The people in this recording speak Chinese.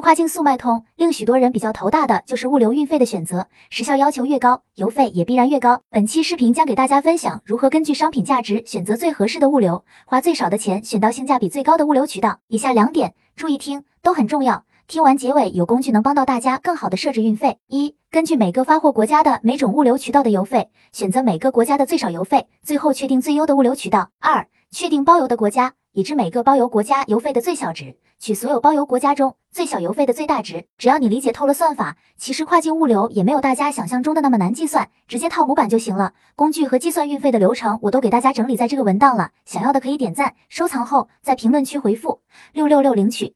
跨境速卖通令许多人比较头大的就是物流运费的选择，时效要求越高，邮费也必然越高。本期视频将给大家分享如何根据商品价值选择最合适的物流，花最少的钱选到性价比最高的物流渠道。以下两点注意听，都很重要。听完结尾有工具能帮到大家更好的设置运费。一、根据每个发货国家的每种物流渠道的邮费，选择每个国家的最少邮费，最后确定最优的物流渠道。二、确定包邮的国家，已知每个包邮国家邮费的最小值。取所有包邮国家中最小邮费的最大值，只要你理解透了算法，其实跨境物流也没有大家想象中的那么难计算，直接套模板就行了。工具和计算运费的流程我都给大家整理在这个文档了，想要的可以点赞收藏后在评论区回复六六六领取。